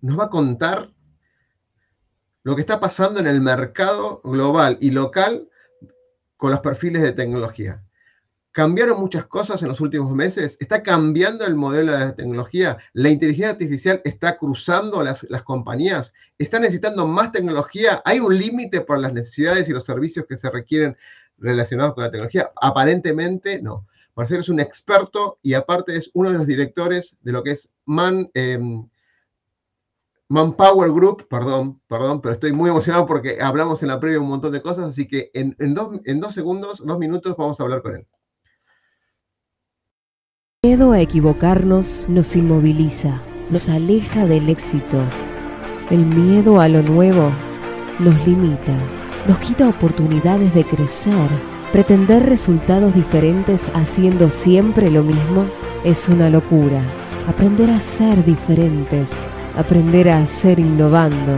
nos va a contar lo que está pasando en el mercado global y local con los perfiles de tecnología. Cambiaron muchas cosas en los últimos meses, está cambiando el modelo de la tecnología, la inteligencia artificial está cruzando las, las compañías, están necesitando más tecnología, hay un límite por las necesidades y los servicios que se requieren relacionados con la tecnología. Aparentemente no. Marcelo es un experto y aparte es uno de los directores de lo que es Man, em, Manpower Group, perdón, perdón, pero estoy muy emocionado porque hablamos en la previa un montón de cosas, así que en, dos, en dos segundos, dos minutos, vamos a hablar con él. El miedo a equivocarnos nos inmoviliza, nos aleja del éxito. El miedo a lo nuevo nos limita, nos quita oportunidades de crecer. Pretender resultados diferentes haciendo siempre lo mismo es una locura. Aprender a ser diferentes Aprender a hacer innovando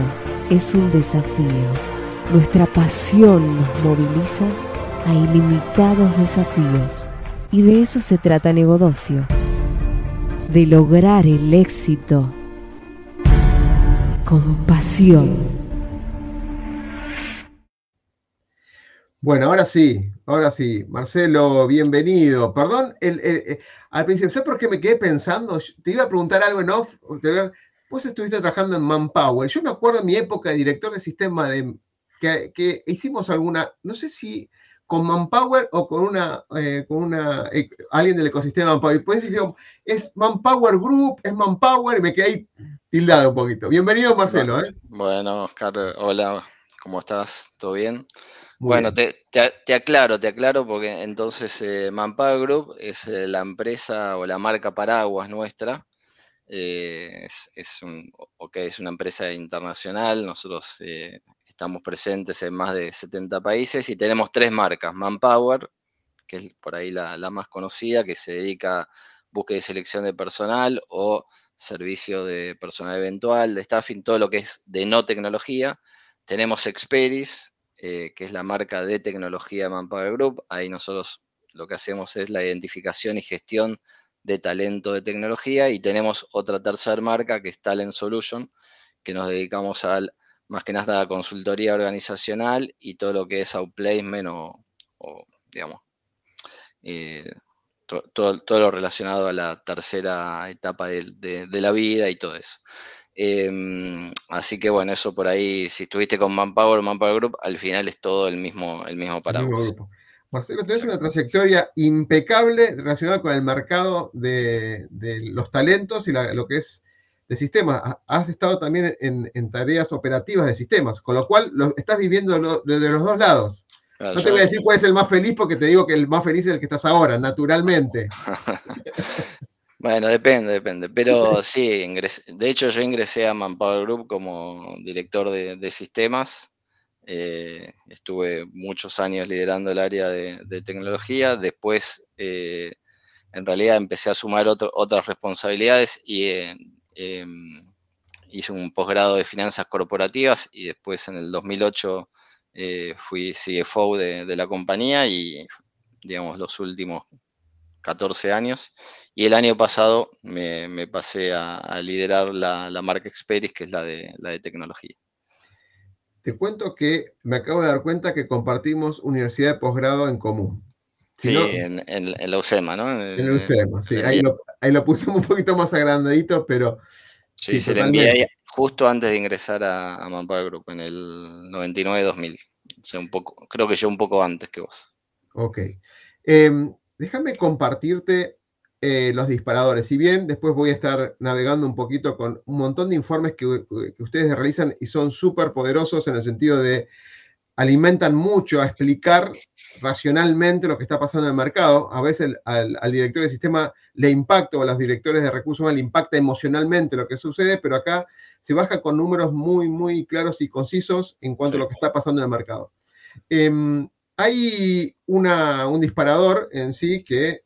es un desafío. Nuestra pasión nos moviliza a ilimitados desafíos. Y de eso se trata Negodocio. De lograr el éxito con pasión. Bueno, ahora sí, ahora sí. Marcelo, bienvenido. Perdón, el, al principio, ¿sabes por qué me quedé pensando? Te iba a preguntar algo en off, Vos estuviste trabajando en Manpower. Yo me acuerdo en mi época de director de sistema de, que, hicimos alguna, no sé si con Manpower o con una, eh, con una eh, alguien del ecosistema Manpower. Después es Manpower Group, es Manpower, y me quedé ahí tildado un poquito. Bienvenido, Marcelo. ¿eh? Bueno, Oscar, hola, ¿cómo estás? ¿Todo bien? bueno, Te, aclaro, te aclaro porque entonces Manpower Group es la empresa o la marca paraguas nuestra eh, es, es una empresa internacional, nosotros eh, estamos presentes en más de 70 países y tenemos tres marcas, Manpower, que es por ahí la, más conocida, que se dedica a búsqueda y selección de personal o servicio de personal eventual, de staffing, todo lo que es de no tecnología. Tenemos Experis, eh, que es la marca de tecnología de Manpower Group. Ahí nosotros lo que hacemos es la identificación y gestión talento de tecnología y tenemos otra tercera marca que es Talent Solution, que nos dedicamos al más que nada a consultoría organizacional y todo lo que es outplacement o, o digamos, eh, todo, lo relacionado a la tercera etapa de, la vida y todo eso. Em, así que bueno, eso por ahí, si estuviste con Manpower o Manpower Group, al final es todo el mismo, el mismo paraguas. Marcelo, tienes una trayectoria impecable relacionada con el mercado de, los talentos y lo que es de sistemas. Has estado también en, tareas operativas de sistemas, con lo cual lo, estás viviendo de los dos lados. no te voy a decir cuál es el más feliz porque te digo que el más feliz es el que estás ahora, naturalmente. bueno, depende, depende. Pero sí, de hecho yo ingresé a Manpower Group como director de sistemas eh, estuve muchos años liderando el área de, tecnología. Después, eh, en realidad, empecé a sumar otras responsabilidades y eh, em, hice un posgrado de finanzas corporativas y después en el 2008 fui CFO de, la compañía y, digamos, los últimos 14 años. Y el año pasado me, pasé a, liderar la, marca Experis, que es la de, la de tecnología. Te cuento que me acabo de dar cuenta que compartimos universidad de posgrado en común. sí, en, la UCEMA, ¿no? En, la UCEMA, sí. Ahí lo, pusimos un poquito más agrandadito, pero... Sí, se le envié justo antes de ingresar a, a Manpower Group, en el 99-2000. O sea, un poco, creo que yo un poco antes que vos. Ok. Em, déjame compartirte eh, los disparadores. Si bien después voy a estar navegando un poquito con un montón de informes que, ustedes realizan y son súper poderosos en el sentido de alimentan mucho a explicar racionalmente lo que está pasando en el mercado. A veces al, director de sistema le impacta o a los directores de recursos humanos le impacta emocionalmente lo que sucede, pero acá se baja con números muy, muy claros y concisos en cuanto a lo que está pasando en el mercado. Em, hay un disparador en sí que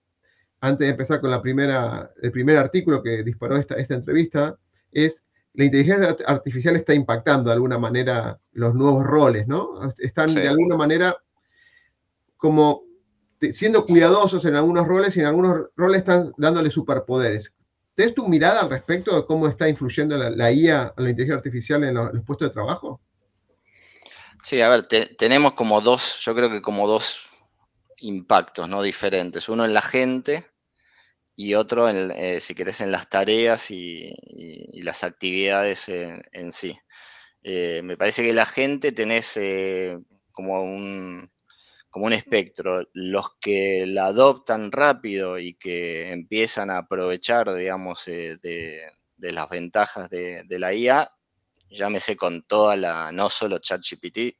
antes de empezar con la primera, el primer artículo que disparó esta, esta entrevista, es la inteligencia artificial está impactando de alguna manera los nuevos roles, ¿no? Están de alguna manera como siendo cuidadosos en algunos roles y en algunos roles están dándole superpoderes. ¿Tenés tu mirada al respecto de cómo está influyendo la, IA, la inteligencia artificial en los, puestos de trabajo? Sí, a ver, tenemos como dos, yo creo que como dos impactos ¿no? diferentes. Uno en la gente y otro, en, eh, si querés, en las tareas y, las actividades en, sí. Eh, me parece que la gente tenés eh, como un, como un espectro. Los que la adoptan rápido y que empiezan a aprovechar, digamos, de, las ventajas de, de, la IA, llámese con toda la, no solo ChatGPT,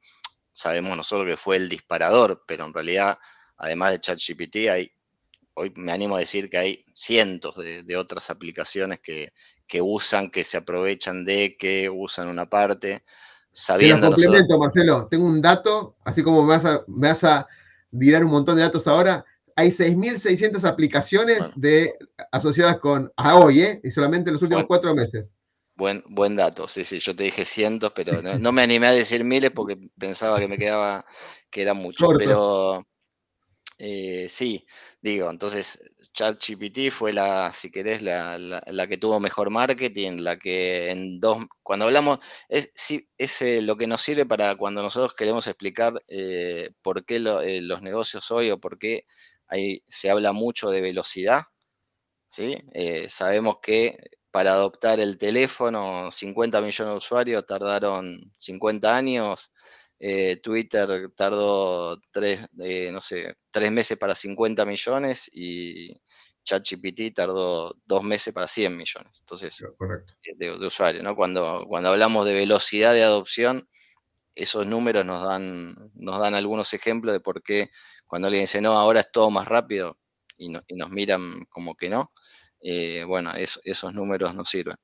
sabemos nosotros que fue el disparador, pero en realidad además de ChatGPT, hay, hoy me animo a decir que hay cientos de, otras aplicaciones que, usan, que se aprovechan de, que usan una parte, sabiendo... Te complemento, Marcelo, tengo un dato, así como me vas a, me vas a tirar un montón de datos ahora, hay 6.600 aplicaciones de, asociadas con a hoy, ¿eh? y solamente en los últimos cuatro meses. Buen, buen dato, sí, sí, yo te dije cientos, pero no, me animé a decir miles porque pensaba que me quedaba, que era mucho, pero eh, sí, digo, entonces ChatGPT fue la, si querés, la, que tuvo mejor marketing, la que en dos, cuando hablamos, es, sí, es eh, lo que nos sirve para cuando nosotros queremos explicar eh, por qué los negocios hoy o por qué hay, se habla mucho de velocidad, ¿sí? sabemos que para adoptar el teléfono, 50 millones de usuarios tardaron 50 años, eh, Twitter tardó tres, eh, no sé, tres meses para 50 millones y ChatGPT tardó dos meses para 100 millones. Entonces, eh, De, usuarios, ¿no? Cuando, cuando hablamos de velocidad de adopción, esos números nos dan, nos dan algunos ejemplos de por qué cuando alguien dice, no, ahora es todo más rápido y, nos miran como que no, bueno, esos números nos sirven.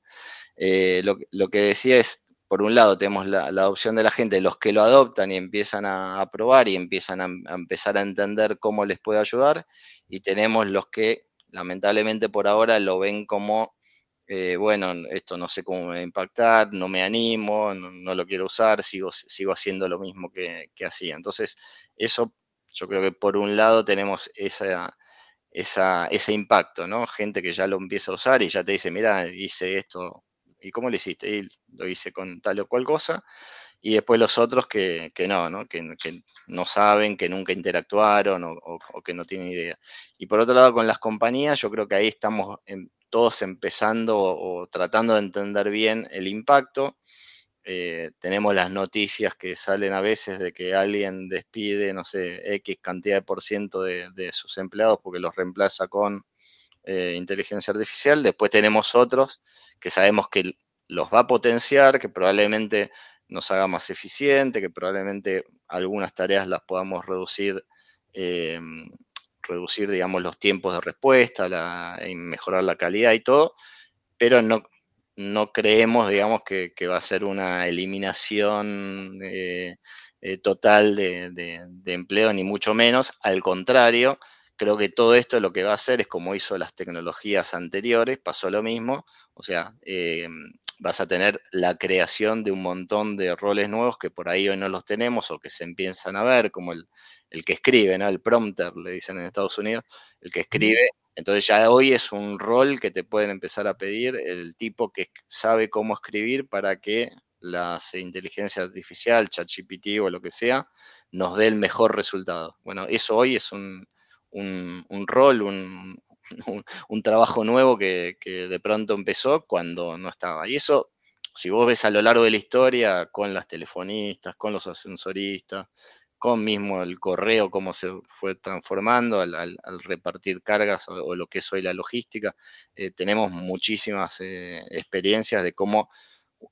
Lo, lo, que decía es, por un lado tenemos la, adopción de la gente, los que lo adoptan y empiezan a, probar y empiezan a, empezar a entender cómo les puede ayudar, y tenemos los que lamentablemente por ahora lo ven como, eh, bueno, esto no sé cómo me va a impactar, no me animo, no, lo quiero usar, sigo, sigo haciendo lo mismo que, hacía. Entonces, eso yo creo que por un lado tenemos esa, ese impacto, ¿no? Gente que ya lo empieza a usar y ya te dice, mira, hice esto ¿Y cómo lo hiciste? Y lo hice con tal o cual cosa. Y después los otros que, no, ¿no? Que, no saben, que nunca interactuaron o, que no tienen idea. Y por otro lado, con las compañías, yo creo que ahí estamos todos empezando o, tratando de entender bien el impacto. Eh, tenemos las noticias que salen a veces de que alguien despide, no sé, X cantidad de por ciento de, sus empleados porque los reemplaza con eh, inteligencia artificial. Después tenemos otros que sabemos que los va a potenciar, que probablemente nos haga más eficiente, que probablemente algunas tareas las podamos reducir, eh, reducir, digamos, los tiempos de respuesta, y mejorar la calidad y todo, pero no, no creemos, digamos, que, va a ser una eliminación eh, total de, empleo, ni mucho menos, al contrario, Creo que todo esto lo que va a hacer es como hizo las tecnologías anteriores, pasó lo mismo, o sea, eh, vas a tener la creación de un montón de roles nuevos que por ahí hoy no los tenemos o que se empiezan a ver, como el, que escribe, ¿no? El prompter, le dicen en Estados Unidos, el que escribe. Entonces ya hoy es un rol que te pueden empezar a pedir el tipo que sabe cómo escribir para que la inteligencia artificial, ChatGPT o lo que sea, nos dé el mejor resultado. Bueno, eso hoy es un, un, rol, un, trabajo nuevo que, de pronto empezó cuando no estaba. Y eso, si vos ves a lo largo de la historia, con las telefonistas, con los ascensoristas, con mismo el correo, cómo se fue transformando al, repartir cargas o, lo que es hoy la logística, eh, tenemos muchísimas eh, experiencias de cómo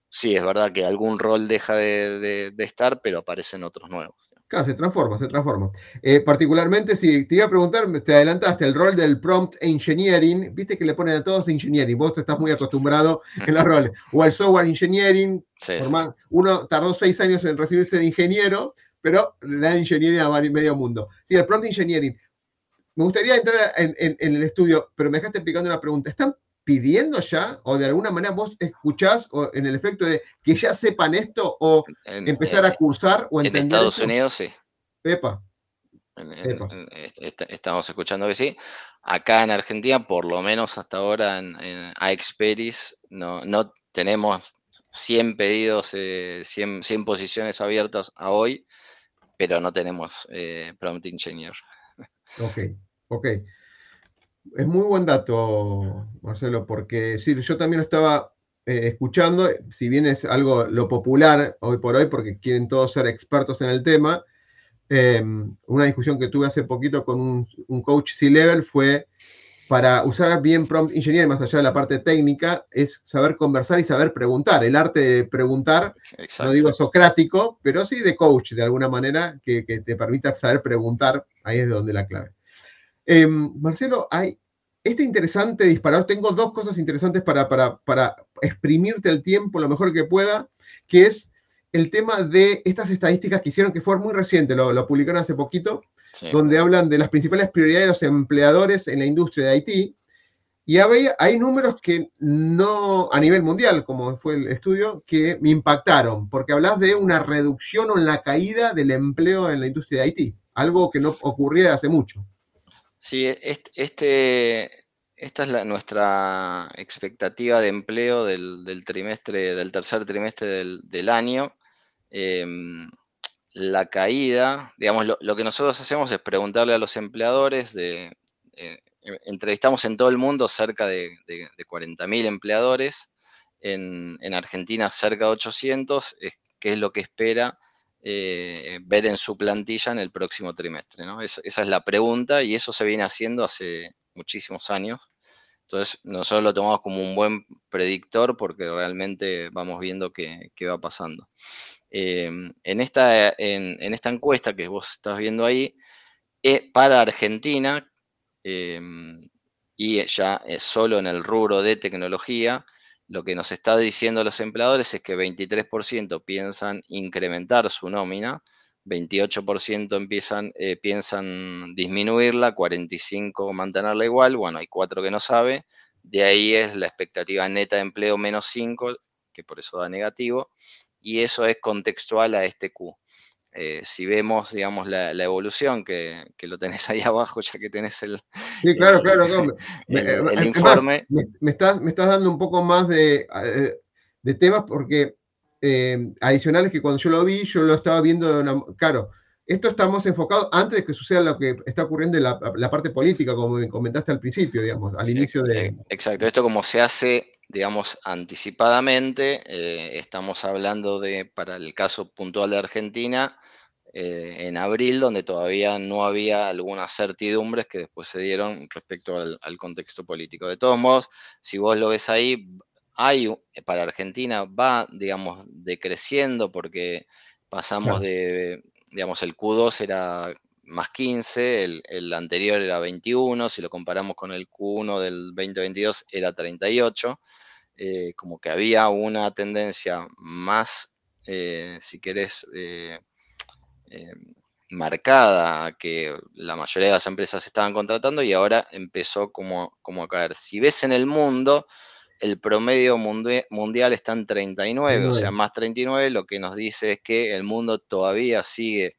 sí, es verdad que algún rol deja de, estar, pero aparecen otros nuevos. Claro, se transforma, se transforma. Eh, particularmente, si te iba a preguntar, te adelantaste el rol del prompt engineering, viste que le ponen a todos engineering, vos estás muy acostumbrado en los roles, o el software engineering, uno tardó seis años en recibirse de ingeniero, pero le da ingeniería a medio mundo. Sí, el prompt engineering. Me gustaría entrar en, en el estudio, pero me dejaste explicando una pregunta. ¿Están pidiendo ya, o de alguna manera vos escuchás o en el efecto de que ya sepan esto o empezar a cursar o entender? En Estados Unidos sí. Pepa. estamos escuchando que sí. Acá en Argentina, por lo menos hasta ahora en, en no, no tenemos 100 pedidos, 100, eh, posiciones abiertas a hoy, pero no tenemos eh, prompt engineer. Ok, ok. Es muy buen dato, Marcelo, porque sí, yo también lo estaba eh, escuchando, si bien es algo lo popular hoy por hoy, porque quieren todos ser expertos en el tema, em, una discusión que tuve hace poquito con un, un coach C-Level fue para usar bien prompt engineering, más allá de la parte técnica, es saber conversar y saber preguntar. El arte de preguntar, no digo socrático, pero sí de coach, de alguna manera, que, te permita saber preguntar, ahí es donde la clave. Em, Marcelo, hay este interesante disparador, tengo dos cosas interesantes para, para, exprimirte el tiempo lo mejor que pueda, que es el tema de estas estadísticas que hicieron, que fue muy reciente, lo, lo publicaron hace poquito, donde hablan de las principales prioridades de los empleadores en la industria de Haití. Y hay, hay, números que no, a nivel mundial, como fue el estudio, que me impactaron, porque hablas de una reducción o en la caída del empleo en la industria de Haití, algo que no ocurría hace mucho. Sí, este, esta es nuestra expectativa de empleo del, trimestre, del tercer trimestre del, año. Em, la caída, digamos, lo, que nosotros hacemos es preguntarle a los empleadores de... Eh, entrevistamos en todo el mundo cerca de, de, 40.000 empleadores, en, Argentina cerca de 800, es, qué es lo que espera eh, ver en su plantilla en el próximo trimestre. esa es la pregunta y eso se viene haciendo hace muchísimos años. Entonces, nosotros lo tomamos como un buen predictor porque realmente vamos viendo qué, va pasando. Em, en, esta, en, esta encuesta que vos estás viendo ahí, eh, para Argentina, em, y ya es solo en el rubro de tecnología, lo que nos está diciendo los empleadores es que 23% piensan incrementar su nómina, 28% empiezan, eh, piensan disminuirla, 45% mantenerla igual, bueno, hay 4 que no sabe, de ahí es la expectativa neta de empleo menos 5, que por eso da negativo, y eso es contextual a este Q. Eh, si vemos, digamos, la, evolución, que, lo tenés ahí abajo, ya que tenés el, sí, claro, claro, el, informe. me, estás, me estás dando un poco más de, eh, de temas porque eh, adicionales que cuando yo lo vi, yo lo estaba viendo, de una, claro, esto estamos enfocados antes de que suceda lo que está ocurriendo en la, parte política, como me comentaste al principio, digamos, al inicio de... Exacto, esto como se hace, digamos, anticipadamente, eh, estamos hablando de, para el caso puntual de Argentina, eh, en abril, donde todavía no había algunas certidumbres que después se dieron respecto al, contexto político. De todos modos, si vos lo ves ahí, hay, para Argentina va, digamos, decreciendo porque pasamos de digamos, el Q2 era más 15, el, anterior era 21, si lo comparamos con el Q1 del 2022 era 38, eh, como que había una tendencia más, eh, si querés, eh, marcada que la mayoría de las empresas estaban contratando y ahora empezó como, como a caer. Si ves en el mundo, el promedio mundial está en 39, o sea, más 39, lo que nos dice es que el mundo todavía sigue,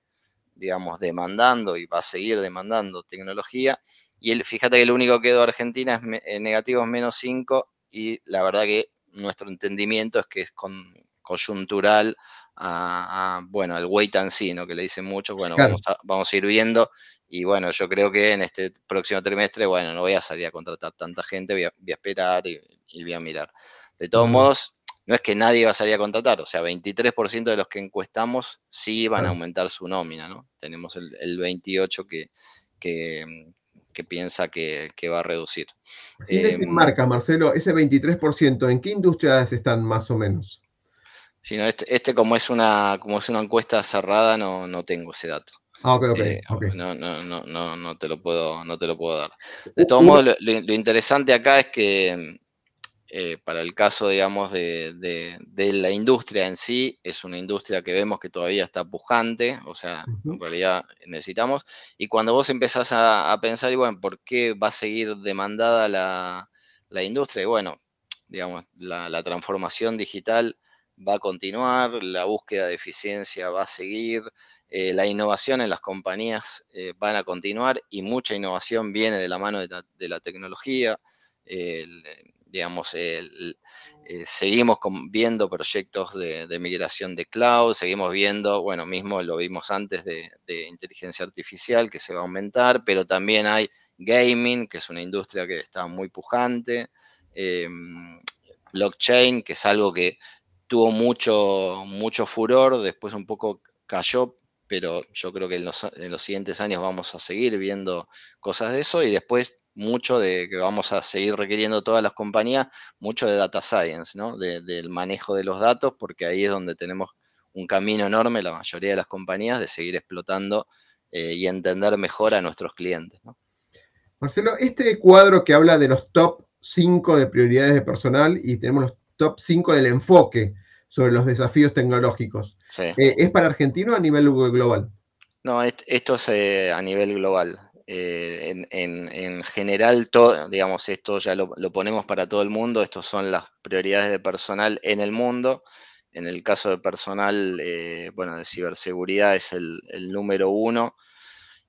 digamos, demandando y va a seguir demandando tecnología. Y el, fíjate que el único que quedó Argentina es eh, negativo es menos 5 y la verdad que nuestro entendimiento es que es con, coyuntural a, bueno, el wait and see, ¿no? Que le dicen mucho, bueno, vamos, a, vamos a ir viendo y bueno, yo creo que en este próximo trimestre, bueno, no voy a salir a contratar tanta gente, voy a, esperar y, y, voy a mirar. De todos modos, no es que nadie va a salir a contratar, o sea, 23% de los que encuestamos sí van a aumentar su nómina, ¿no? Tenemos el, 28% que, que, piensa que, va a reducir. Sin eh, marca, Marcelo, ese 23%, ¿en qué industrias están más o menos? Sí, este, este, como es una como es una encuesta cerrada, no, no tengo ese dato. Ah, ok, ok. Eh, no, no, no, no, te lo puedo, no te lo puedo dar. De todos modos, lo, interesante acá es que eh, para el caso, digamos, de, la industria en sí, es una industria que vemos que todavía está pujante, o sea, en realidad necesitamos. Y cuando vos empezás a, pensar, y bueno, ¿por qué va a seguir demandada la, industria? Y bueno, digamos, la, transformación digital va a continuar, la búsqueda de eficiencia va a seguir, eh, la innovación en las compañías eh, van a continuar y mucha innovación viene de la mano de la, tecnología. digamos, seguimos viendo proyectos de, migración de cloud, seguimos viendo, bueno, mismo lo vimos antes de, inteligencia artificial que se va a aumentar, pero también hay gaming, que es una industria que está muy pujante, blockchain, que es algo que tuvo mucho, mucho furor, después un poco cayó, pero yo creo que en los, siguientes años vamos a seguir viendo cosas de eso y después mucho de que vamos a seguir requiriendo todas las compañías, mucho de data science, ¿no? del manejo de los datos, porque ahí es donde tenemos un camino enorme, la mayoría de las compañías, de seguir explotando eh, y entender mejor a nuestros clientes. Marcelo, este cuadro que habla de los top 5 de prioridades de personal y tenemos los top 5 del enfoque sobre los desafíos tecnológicos, eh, ¿es para Argentina o a nivel global? No, esto es eh, a nivel global. Eh, en, general, todo, digamos, esto ya lo, ponemos para todo el mundo, estas son las prioridades de personal en el mundo. En el caso de personal, bueno, de ciberseguridad es el, el número uno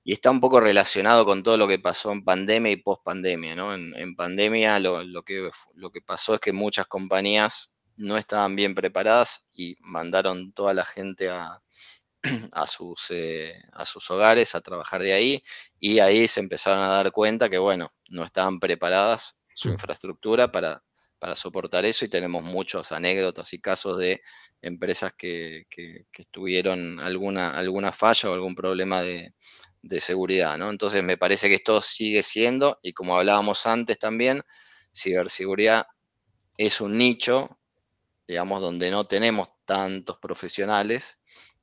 y está un poco relacionado con todo lo que pasó en pandemia y post pandemia, ¿no? En, pandemia lo, que, lo que pasó es que muchas compañías no estaban bien preparadas y mandaron toda la gente a, a, sus, eh, a sus hogares a trabajar de ahí y ahí se empezaron a dar cuenta que, bueno, no estaban preparadas su infraestructura para, para soportar eso y tenemos muchas anécdotas y casos de empresas que, que, que tuvieron alguna, alguna falla o algún problema de, de seguridad, ¿no? Entonces me parece que esto sigue siendo, y como hablábamos antes también, ciberseguridad es un nicho, digamos, donde no tenemos tantos profesionales,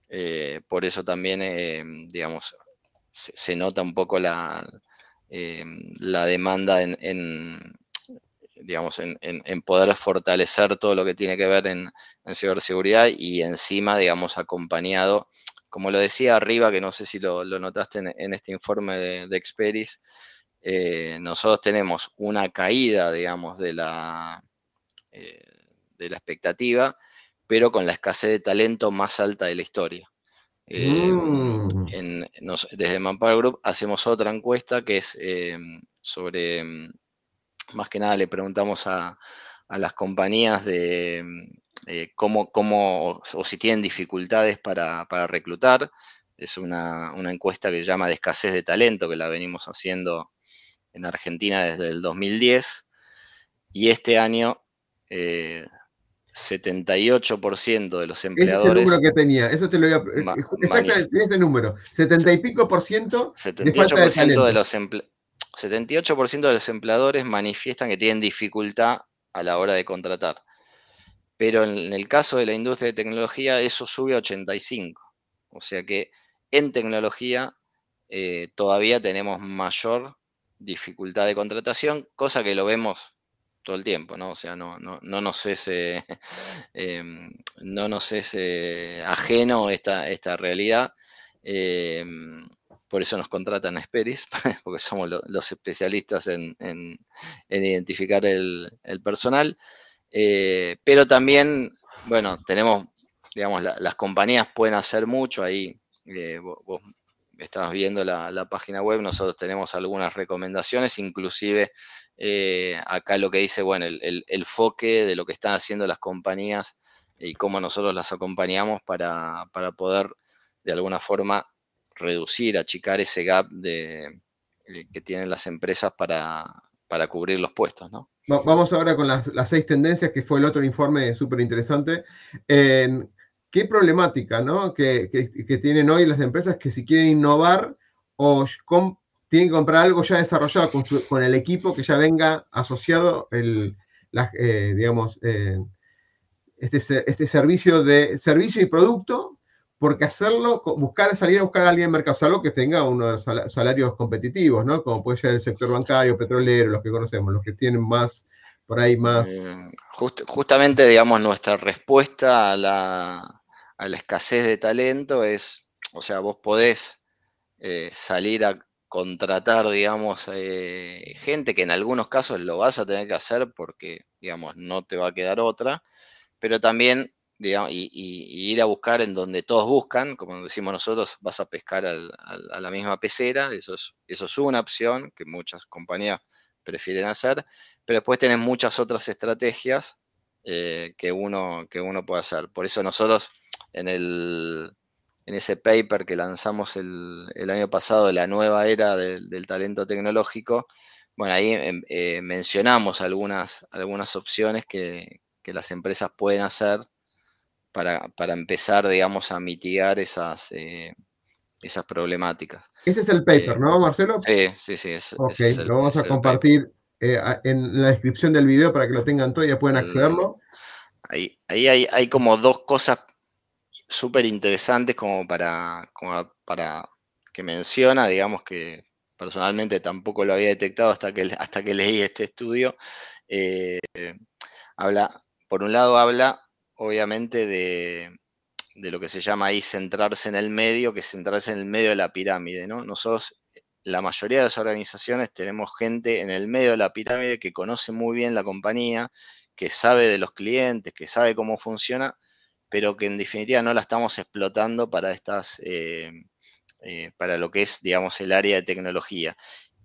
eh, por eso también, eh, digamos, se, nota un poco la, eh, la demanda en, digamos, en, poder fortalecer todo lo que tiene que ver en, en ciberseguridad y encima, digamos, acompañado como lo decía arriba, que no sé si lo, notaste en, este informe de, Experis, eh, nosotros tenemos una caída, digamos, de la, de la expectativa, pero con la escasez de talento más alta de la historia. Eh, mm. desde Manpower Group hacemos otra encuesta que es sobre, más que nada le preguntamos a, a las compañías de, eh, cómo, o, si tienen dificultades para, reclutar. Es una, encuesta que se llama de escasez de talento, que la venimos haciendo en Argentina desde el 2010. Y este año, 78% eh, de los empleadores. Ese es el número que tenía, eso te lo voy a. Exactamente, ese número. 70 y pico por ciento. 78% de, los 78% de los empleadores manifiestan que tienen dificultad a la hora de contratar pero en el caso de la industria de tecnología eso sube a 85. O sea que en tecnología eh, todavía tenemos mayor dificultad de contratación, cosa que lo vemos todo el tiempo, ¿no? O sea, no, no, no nos es, em, no nos es ajeno esta, esta realidad. Em, por eso nos contratan a Esperis, porque somos los especialistas en, identificar el, personal. Eh, pero también, bueno, tenemos, digamos, las compañías pueden hacer mucho ahí. Eh, vos, estabas viendo la, página web, nosotros tenemos algunas recomendaciones, inclusive eh, acá lo que dice, bueno, el, el, enfoque de lo que están haciendo las compañías y cómo nosotros las acompañamos para, para poder de alguna forma reducir, achicar ese gap de, que tienen las empresas para, para cubrir los puestos, ¿no? Vamos ahora con las, seis tendencias, que fue el otro informe súper interesante. ¿Qué problemática ¿no? que, tienen hoy las empresas que si quieren innovar o tienen que comprar algo ya desarrollado con, el equipo que ya venga asociado, el, eh, digamos, eh, este, este servicio de servicio y producto porque hacerlo, buscar, salir a buscar a alguien en mercado, salvo que tenga unos salarios competitivos, ¿no? Como puede ser el sector bancario, petrolero, los que conocemos, los que tienen más, por ahí más. Eh, justamente, digamos, nuestra respuesta a la, escasez de talento es, o sea, vos podés eh, salir a contratar, digamos, eh, gente que en algunos casos lo vas a tener que hacer porque, digamos, no te va a quedar otra, pero también y, ir a buscar en donde todos buscan, como decimos nosotros, vas a pescar a la misma pecera, eso es, eso es una opción que muchas compañías prefieren hacer, pero después tenés muchas otras estrategias eh, que, uno, que uno puede hacer. Por eso nosotros en, el, en ese paper que lanzamos el, año pasado, de la nueva era del talento tecnológico, bueno, ahí em, eh, mencionamos algunas, algunas opciones que, las empresas pueden hacer para, empezar, digamos, a mitigar esas, eh, esas problemáticas. Este es el paper, ¿no, Marcelo? Sí, sí, sí. ok, lo vamos a compartir eh, en la descripción del video para que lo tengan todo y ya pueden accederlo. Ahí, ahí hay, como dos cosas súper interesantes como para, para que menciona, digamos que personalmente tampoco lo había detectado hasta que, hasta que leí este estudio. Eh, habla, por un lado habla obviamente de, de, lo que se llama ahí centrarse en el medio, que es centrarse en el medio de la pirámide, ¿no? Nosotros la mayoría de las organizaciones tenemos gente en el medio de la pirámide que conoce muy bien la compañía, que sabe de los clientes, que sabe cómo funciona, pero que en definitiva no la estamos explotando para estas, eh, eh, para lo que es, digamos, el área de tecnología.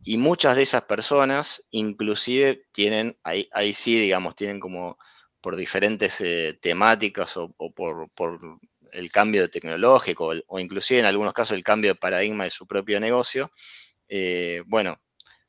Y muchas de esas personas, inclusive, tienen, ahí, ahí sí, digamos, tienen como por diferentes eh, temáticas o, por, por, el cambio tecnológico o inclusive en algunos casos el cambio de paradigma de su propio negocio, bueno,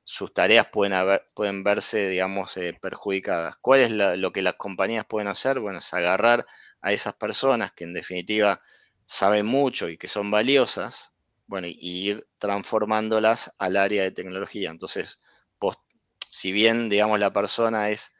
sus tareas pueden, pueden verse, digamos, perjudicadas. ¿Cuál es lo que las compañías pueden hacer? Bueno, es agarrar a esas personas que en definitiva saben mucho y que son valiosas, bueno, y, ir transformándolas al área de tecnología. Entonces, si bien, digamos, la persona es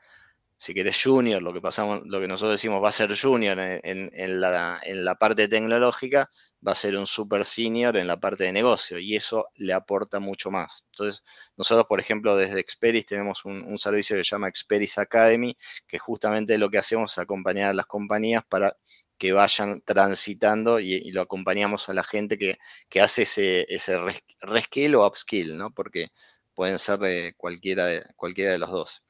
si querés junior, lo que pasamos, lo que nosotros decimos va a ser junior en, la, parte tecnológica, va a ser un super senior en la parte de negocio y eso le aporta mucho más. Entonces, nosotros, por ejemplo, desde Experis tenemos un, servicio que se llama Experis Academy, que justamente lo que hacemos es acompañar a las compañías para que vayan transitando y, lo acompañamos a la gente que, hace ese, ese reskill o upskill, ¿no? Porque pueden ser de cualquiera de, cualquiera de los dos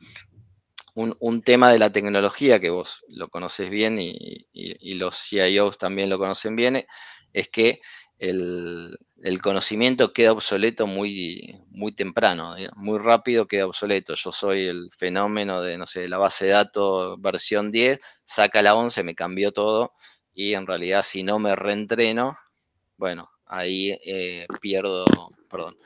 un, tema de la tecnología que vos lo conoces bien y, los CIOs también lo conocen bien, es que el, conocimiento queda obsoleto muy, muy temprano, muy rápido queda obsoleto. Yo soy el fenómeno de, no sé, la base de datos versión 10, saca la 11, me cambió todo y en realidad si no me reentreno, bueno, ahí eh, pierdo, perdón,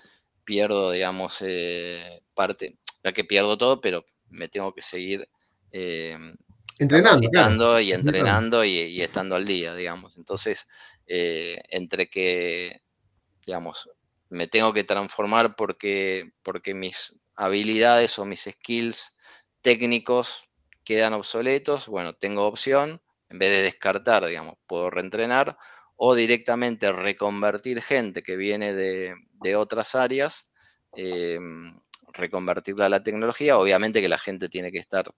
pierdo, digamos, eh, parte, ya que pierdo todo, pero me tengo que seguir eh, entrenando y entrenando y, estando al día, digamos. Entonces, eh, entre que, digamos, me tengo que transformar porque, porque mis habilidades o mis skills técnicos quedan obsoletos, bueno, tengo opción, en vez de descartar, digamos, puedo reentrenar o directamente reconvertir gente que viene de, otras áreas eh, reconvertirla a la tecnología. Obviamente que la gente tiene que estar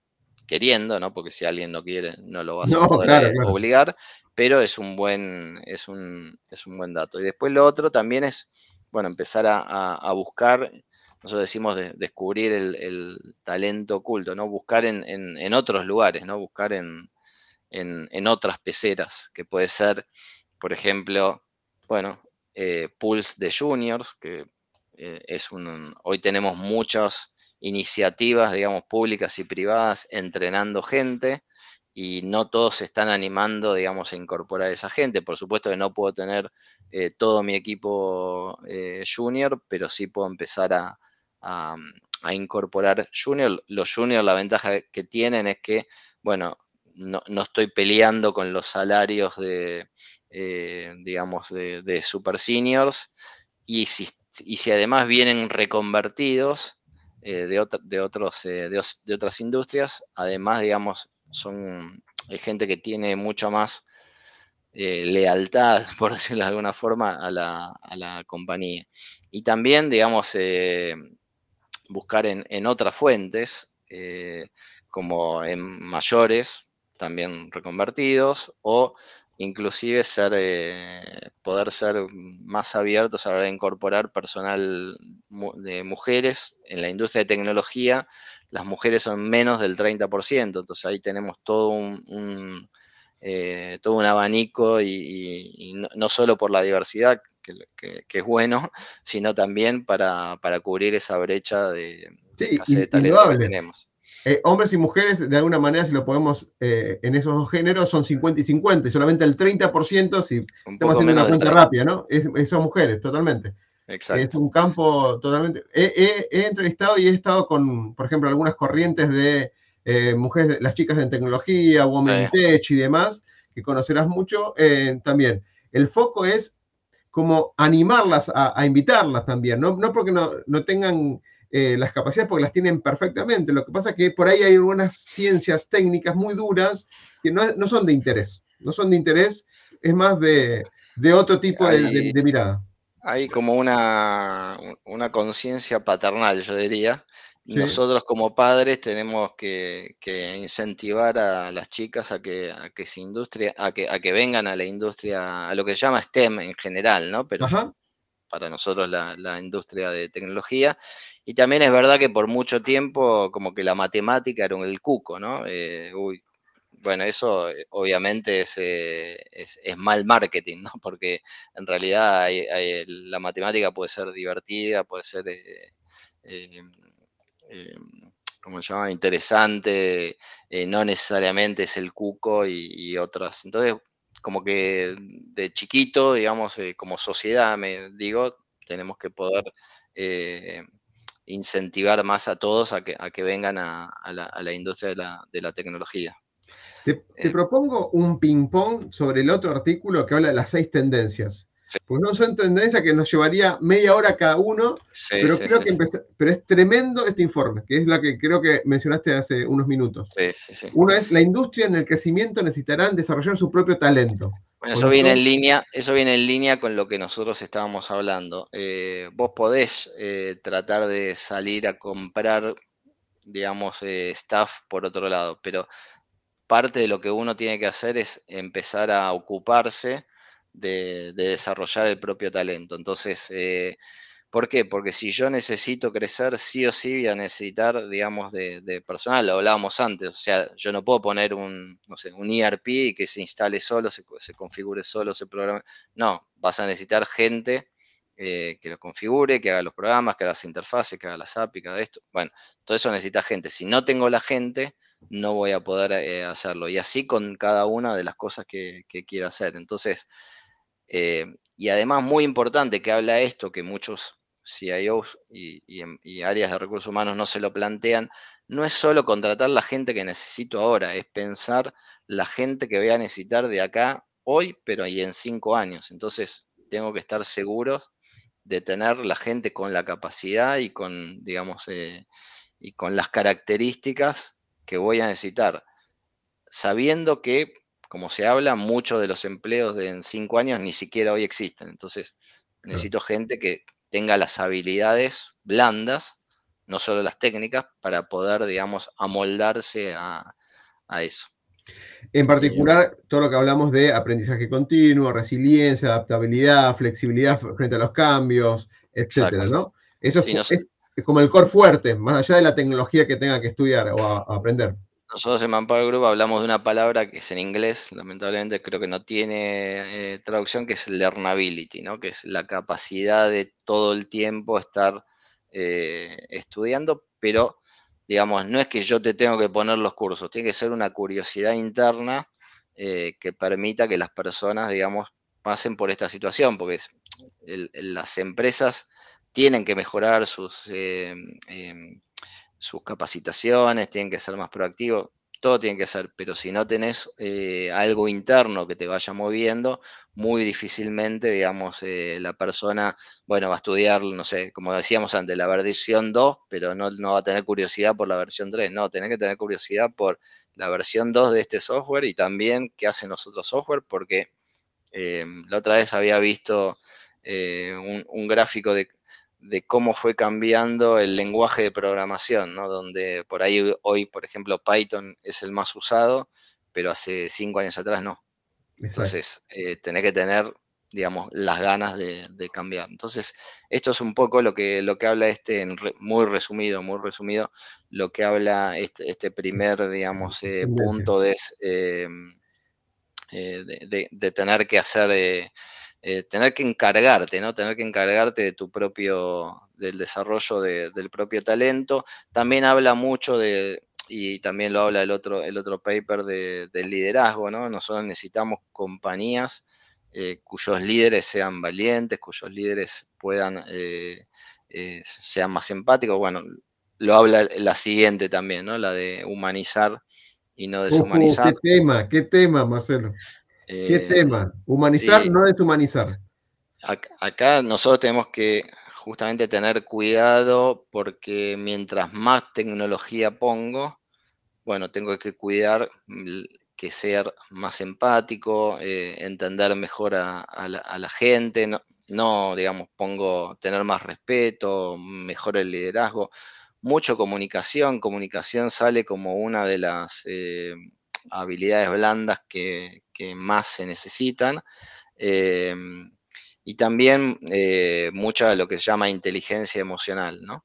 queriendo, ¿no? Porque si alguien no quiere, no lo vas a poder eh, obligar, pero es un buen, es un, es un buen dato. Y después lo otro también es, bueno, empezar a, buscar, nosotros decimos de, descubrir el, talento oculto, ¿no? Buscar en, otros lugares, ¿no? Buscar en, en, otras peceras, que puede ser, por ejemplo, bueno, eh, pools de juniors, que eh, es un, hoy tenemos muchas iniciativas, digamos, públicas y privadas entrenando gente y no todos se están animando, digamos, a incorporar esa gente. Por supuesto que no puedo tener eh, todo mi equipo eh, junior, pero sí puedo empezar a, incorporar junior. Los junior, la ventaja que tienen es que, bueno, no, estoy peleando con los salarios de, digamos, de, de super seniors y si y si además vienen reconvertidos eh, de, otros, eh, de, otras industrias, además, digamos, son gente que tiene mucha más eh, lealtad, por decirlo de alguna forma, a la, compañía. Y también, digamos, buscar en, en, otras fuentes, como en mayores, también reconvertidos, o inclusive ser, eh, poder ser más abiertos a la hora de incorporar personal de mujeres en la industria de tecnología. Las mujeres son menos del 30%, entonces ahí tenemos todo un, todo un abanico y, no, solo por la diversidad, que, es bueno, sino también para, cubrir esa brecha de, de talento que tenemos. Eh, hombres y mujeres, de alguna manera, si lo podemos eh, en esos dos géneros, son 50 y 50, y solamente el 30%, si estamos haciendo una cuenta rápida, ¿no? Es, son mujeres, totalmente. Exacto. Es un campo totalmente. He, entrevistado y he estado con, por ejemplo, algunas corrientes de eh, mujeres, las chicas en tecnología, Women Tech y demás, que conocerás mucho también. El foco es como animarlas a, invitarlas también, no, no porque no, no tengan eh, las capacidades porque las tienen perfectamente. Lo que pasa es que por ahí hay algunas ciencias técnicas muy duras que no, son de interés. No son de interés, es más de, otro tipo de, mirada. Hay como una, una conciencia paternal, yo diría. Nosotros como padres tenemos que, incentivar a las chicas a que, a que se industria, a que, a que vengan a la industria, a lo que se llama STEM en general, ¿no? Pero para nosotros la, la, industria de tecnología y también es verdad que por mucho tiempo como que la matemática era el cuco, ¿no? Eh, bueno, eso eh, obviamente eh, es, es, mal marketing, ¿no? Porque en realidad la matemática puede ser divertida, puede ser, ¿cómo se llama? Interesante, no necesariamente es el cuco y, otras. Entonces, como que de chiquito, digamos, como sociedad, me digo, tenemos que poder incentivar más a todos a que, a que vengan a, la, industria de la, de la tecnología. Te, eh. propongo un ping-pong sobre el otro artículo que habla de las seis tendencias. Pues no son tendencias que nos llevaría media hora cada uno, pero creo que pero es tremendo este informe, que es la que creo que mencionaste hace unos minutos. Uno es la industria en el crecimiento necesitarán desarrollar su propio talento. Bueno, eso viene en línea, eso viene en línea con lo que nosotros estábamos hablando. Eh, vos podés eh, tratar de salir a comprar, digamos, eh, staff por otro lado, pero parte de lo que uno tiene que hacer es empezar a ocuparse de, desarrollar el propio talento. Entonces, eh, ¿por qué? Porque si yo necesito crecer, sí o sí voy a necesitar, digamos, de, personal, lo hablábamos antes, o sea, yo no puedo poner un, no sé, un ERP y que se instale solo, se, configure solo, se programe. No, vas a necesitar gente eh, que lo configure, que haga los programas, que haga las interfaces, que haga las API, que haga esto. Bueno, todo eso necesita gente. Si no tengo la gente, no voy a poder eh, hacerlo. Y así con cada una de las cosas que, que quiero hacer. Entonces, eh, y además muy importante que habla esto, que muchos CIOs y, áreas de recursos humanos no se lo plantean, no es solo contratar la gente que necesito ahora, es pensar la gente que voy a necesitar de acá hoy, pero ahí en cinco años. Entonces, tengo que estar seguro de tener la gente con la capacidad y con, digamos, eh, y con las características que voy a necesitar, sabiendo que como se habla, muchos de los empleos de en cinco años ni siquiera hoy existen. Entonces, necesito gente que tenga las habilidades blandas, no solo las técnicas, para poder, digamos, amoldarse a, eso. En particular, todo lo que hablamos de aprendizaje continuo, resiliencia, adaptabilidad, flexibilidad frente a los cambios, etcétera, ¿no? Eso es, como el core fuerte, más allá de la tecnología que tenga que estudiar o aprender. Nosotros en Manpower Group hablamos de una palabra que es en inglés, lamentablemente creo que no tiene eh, traducción, que es learnability, ¿no? que es la capacidad de todo el tiempo estar eh, estudiando, pero digamos, no es que yo te tengo que poner los cursos, tiene que ser una curiosidad interna eh, que permita que las personas, digamos, pasen por esta situación, porque las empresas tienen que mejorar sus em, sus capacitaciones, tienen que ser más proactivos, todo tiene que ser, pero si no tenés eh, algo interno que te vaya moviendo, muy difícilmente, digamos, eh, la persona, bueno, va a estudiar, no sé, como decíamos antes, la versión 2, pero no, va a tener curiosidad por la versión 3, no, tenés que tener curiosidad por la versión 2 de este software y también qué hacen los otros software, porque eh, la otra vez había visto un gráfico de de cómo fue cambiando el lenguaje de programación, ¿no? Donde por ahí hoy, por ejemplo, Python es el más usado, pero hace cinco años atrás no. Entonces, eh, tenés que tener, digamos, las ganas de, cambiar. Entonces, esto es un poco lo que, lo que habla este, muy resumido, muy resumido, lo que habla este, este primer, digamos, eh, punto de, eh, de, tener que hacer, tener que encargarte, ¿no? Tener que encargarte de tu propio, del desarrollo del propio talento. También habla mucho de, y también lo habla el otro, el otro paper del liderazgo, ¿no? Nosotros necesitamos compañías eh, cuyos líderes sean valientes, cuyos líderes puedan, eh, eh, sean más empáticos. Bueno, lo habla la siguiente también, ¿no? La de humanizar y no deshumanizar. ¿Qué tema? ¿Qué tema, Marcelo? ¿Qué tema? Humanizar, no deshumanizar. Acá nosotros tenemos que justamente tener cuidado porque mientras más tecnología pongo, bueno, tengo que cuidar que ser más empático, eh, entender mejor a, la, gente, no, digamos, pongo tener más respeto, mejor el liderazgo, mucho comunicación, comunicación sale como una de las eh, habilidades blandas que, más se necesitan. Em, y también eh, mucha de lo que se llama inteligencia emocional, ¿no?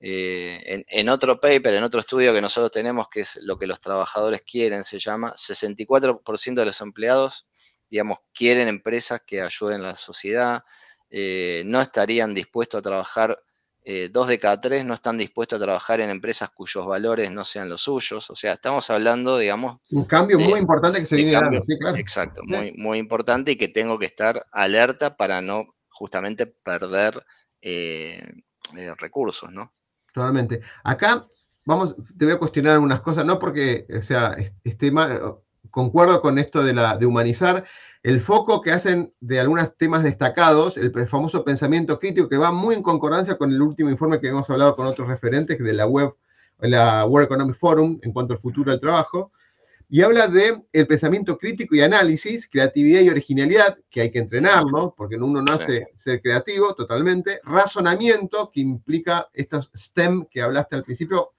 Eh, en, otro paper, en otro estudio que nosotros tenemos, que es lo que los trabajadores quieren, se llama 64% de los empleados, digamos, quieren empresas que ayuden a la sociedad, eh, no estarían dispuestos a trabajar, eh, dos de cada tres no están dispuestos a trabajar en empresas cuyos valores no sean los suyos, o sea, estamos hablando, digamos... Un cambio muy importante que se viene dando, Exacto, muy, muy importante y que tengo que estar alerta para no justamente perder recursos, ¿no? Totalmente. Acá, vamos, te voy a cuestionar algunas cosas, no porque, o sea, esté mal, concuerdo con esto de, la, de humanizar, el foco que hacen de algunos temas destacados, el, famoso pensamiento crítico, que va muy en concordancia con el último informe que hemos hablado con otros referentes de la web, la World Economic Forum, en cuanto al futuro del trabajo, y habla de el pensamiento crítico y análisis, creatividad y originalidad, que hay que entrenarlo, porque uno no hace ser creativo totalmente, razonamiento, que implica estos STEM que hablaste al principio,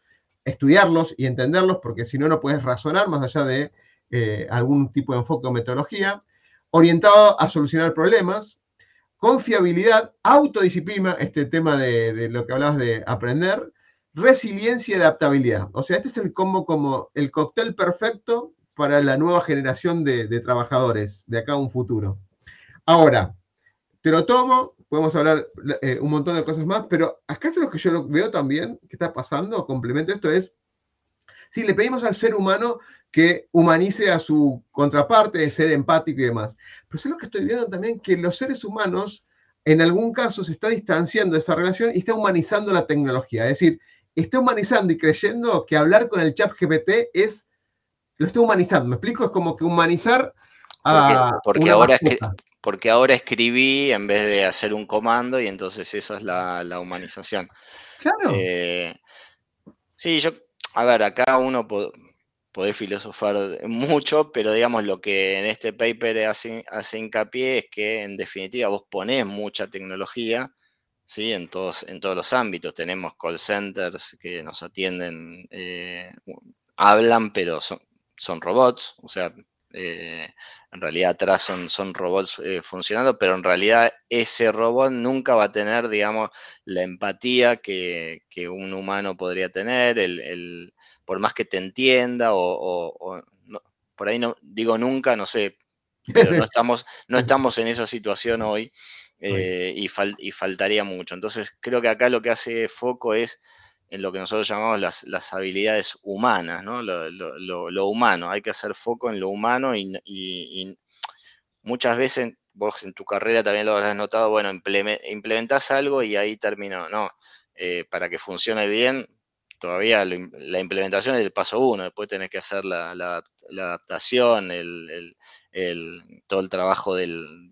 estudiarlos y entenderlos, porque si no, no puedes razonar más allá de eh, algún tipo de enfoque o metodología, orientado a solucionar problemas, confiabilidad, autodisciplina, este tema de, de lo que hablabas de aprender, resiliencia y adaptabilidad. O sea, este es el combo como el cóctel perfecto para la nueva generación de, trabajadores de acá a un futuro. Ahora, te lo tomo, podemos hablar eh, un montón de cosas más, pero acá es lo que yo veo también que está pasando, complemento esto, es si le pedimos al ser humano que humanice a su contraparte, de ser empático y demás. Pero es lo que estoy viendo también, que los seres humanos, en algún caso, se está distanciando de esa relación y está humanizando la tecnología. Es decir, está humanizando y creyendo que hablar con el chat GPT es, lo está humanizando. ¿Me explico? Es como que humanizar a... Porque, ahora, porque ahora escribí en vez de hacer un comando y entonces eso es la, humanización. Claro. Eh, sí, yo, a ver, acá uno puede, filosofar mucho, pero digamos lo que en este paper hace, hace hincapié es que en definitiva vos ponés mucha tecnología ¿sí? En todos, en todos los ámbitos. Tenemos call centers que nos atienden, eh, hablan, pero son, son, robots, o sea, eh, en realidad atrás son, son robots eh, funcionando, pero en realidad ese robot nunca va a tener, digamos, la empatía que, un humano podría tener, el, por más que te entienda, o, por ahí no digo nunca, no sé, pero no estamos, no estamos en esa situación hoy. Eh, y, faltaría mucho. Entonces, creo que acá lo que hace foco es en lo que nosotros llamamos las, habilidades humanas, ¿no? Lo, humano. Hay que hacer foco en lo humano y, muchas veces, vos en tu carrera también lo habrás notado, bueno, implementás algo y ahí terminó. No, eh, para que funcione bien, todavía la implementación es el paso uno, después tenés que hacer la, adaptación, el, todo el trabajo de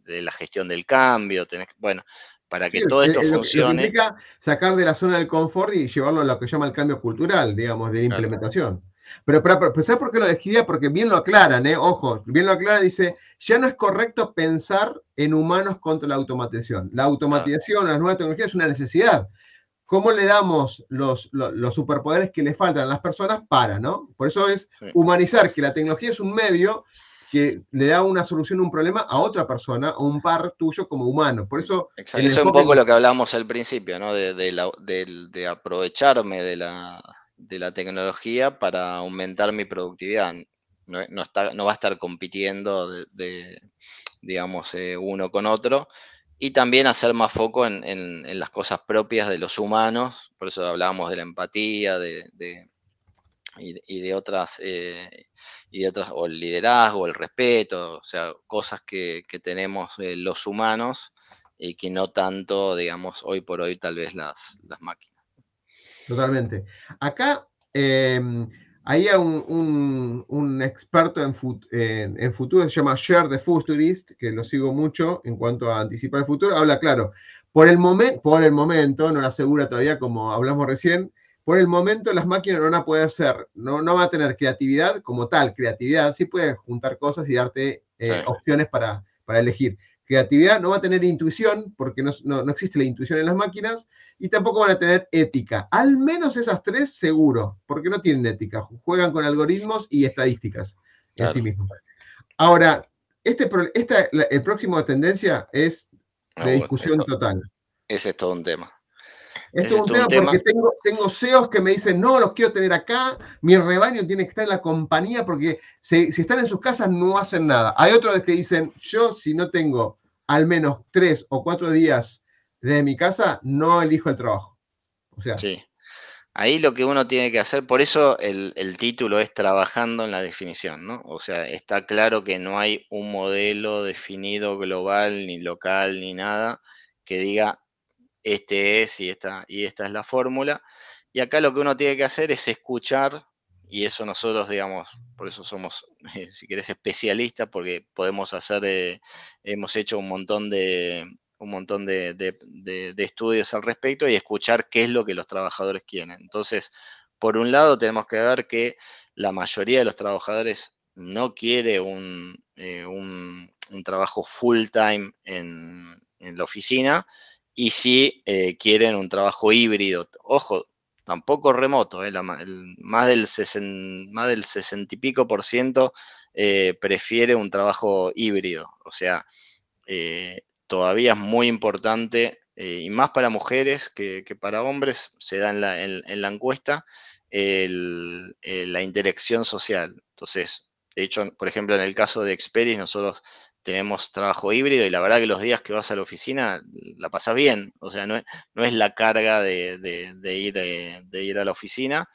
la gestión del cambio, tenés, bueno, para que todo esto funcione. significa sacar de la zona del confort y llevarlo a lo que llama el cambio cultural, digamos, de la implementación. Pero, pero, ¿sabes por qué lo describía? Porque bien lo aclaran, ¿eh? Ojo, bien lo aclaran, dice, ya no es correcto pensar en humanos contra la automatización. La automatización, las nuevas tecnologías es una necesidad. ¿Cómo le damos los, superpoderes que le faltan a las personas para, ¿no? Por eso es humanizar que la tecnología es un medio que le da una solución a un problema a otra persona o un par tuyo como humano. Por eso... Exacto. Eso es un poco lo que hablábamos al principio, ¿no? De, aprovecharme de la, tecnología para aumentar mi productividad. no, está, no va a estar compitiendo de, digamos, eh, uno con otro. Y también hacer más foco en, las cosas propias de los humanos, por eso hablábamos de la empatía, de, y, de otras, eh, y otras, o el liderazgo, el respeto, o sea, cosas que, tenemos los humanos y que no tanto, digamos, hoy por hoy tal vez las, las máquinas. Totalmente. Acá em, hay un, un, experto en, en, futuro, se llama Share the Futurist, que lo sigo mucho en cuanto a anticipar el futuro. Habla claro, por el, por el momento, no lo asegura todavía como hablamos recién, por el momento las máquinas no van a poder ser, no, no va a tener creatividad como tal, creatividad, sí pueden juntar cosas y darte eh, opciones para, para elegir creatividad, no va a tener intuición, porque no, existe la intuición en las máquinas, y tampoco van a tener ética. Al menos esas tres seguro, porque no tienen ética, juegan con algoritmos y estadísticas en sí mismos. Ahora, este, esta, el próximo tendencia es de discusión total. Ese es todo un tema. Es un, tema, porque tengo, tengo CEOs que me dicen, no, los quiero tener acá, mi rebaño tiene que estar en la compañía porque si, si, están en sus casas no hacen nada. Hay otros que dicen, yo si no tengo al menos tres o cuatro días de mi casa, no elijo el trabajo. O sea, sí. Ahí lo que uno tiene que hacer, por eso el, título es trabajando en la definición, ¿no? O sea, está claro que no hay un modelo definido global, ni local, ni nada, que diga este es y esta, y esta es la fórmula. Y acá lo que uno tiene que hacer es escuchar y eso nosotros, digamos, por eso somos, si querés, especialistas, porque podemos hacer, eh, hemos hecho un montón de un montón de, estudios al respecto y escuchar qué es lo que los trabajadores quieren. Entonces, por un lado, tenemos que ver que la mayoría de los trabajadores no quiere un, eh, un, trabajo full time en, la oficina y sí eh, quieren un trabajo híbrido. Ojo, tampoco remoto, eh, más, del 60, más del y pico por ciento eh, prefiere un trabajo híbrido. O sea, todavía es muy importante, y más para mujeres que, para hombres, se da en la, encuesta, la interacción social. Entonces, de hecho, por ejemplo, en el caso de Experis, nosotros tenemos trabajo híbrido y la verdad que los días que vas a la oficina la pasas bien, o sea, no es, no es la carga de, ir, de, ir a la oficina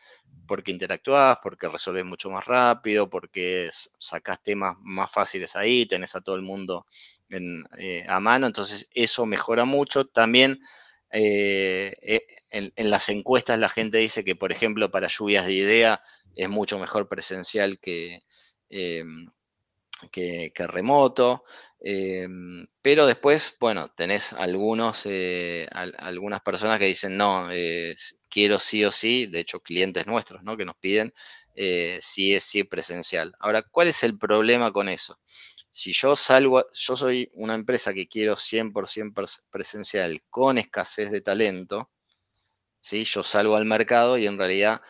porque interactúas, porque resolves mucho más rápido, porque sacas temas más fáciles ahí, tenés a todo el mundo eh, a mano, entonces eso mejora mucho. También eh, eh, en, las encuestas la gente dice que, por ejemplo, para lluvias de idea es mucho mejor presencial que, em, que, remoto. Em, pero después, bueno, tenés algunos, eh, algunas personas que dicen, no, quiero sí o sí, de hecho clientes nuestros, ¿no? Que nos piden eh, sí es sí presencial. Ahora, ¿cuál es el problema con eso? Si yo salgo, yo soy una empresa que quiero 100% presencial con escasez de talento, ¿sí? Yo salgo al mercado y en realidad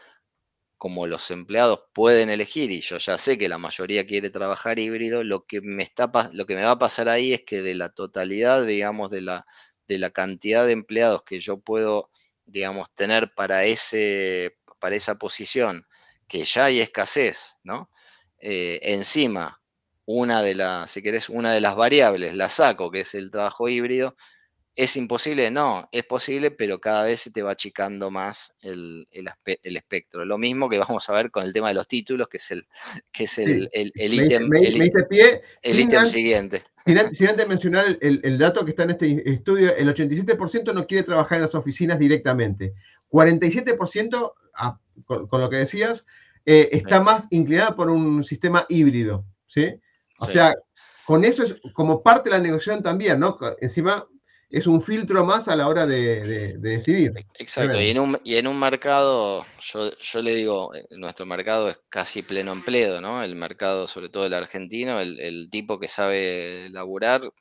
como los empleados pueden elegir, y yo ya sé que la mayoría quiere trabajar híbrido, lo que me, está, lo que me va a pasar ahí es que de la totalidad, digamos, de la, de la cantidad de empleados que yo puedo, digamos, tener para, ese, para esa posición, que ya hay escasez, ¿no? Eh, encima, una de las, si querés, una de las variables la saco, que es el trabajo híbrido, ¿Es imposible? No, es posible, pero cada vez se te va achicando más el, espectro. Lo mismo que vamos a ver con el tema de los títulos, que es el que es el, ítem el, siguiente. Sin, antes mencionar el, dato que está en este estudio, el 87% no quiere trabajar en las oficinas directamente. 47%, ah, con, lo que decías, eh, está más inclinada por un sistema híbrido. ¿sí? O sea, con eso es como parte de la negociación también, ¿no? Encima es un filtro más a la hora de, decidir. Exacto, y en, un, mercado, yo, le digo, eh, nuestro mercado es casi pleno empleo, ¿no? El mercado, sobre todo el argentino, el, tipo que sabe laburar,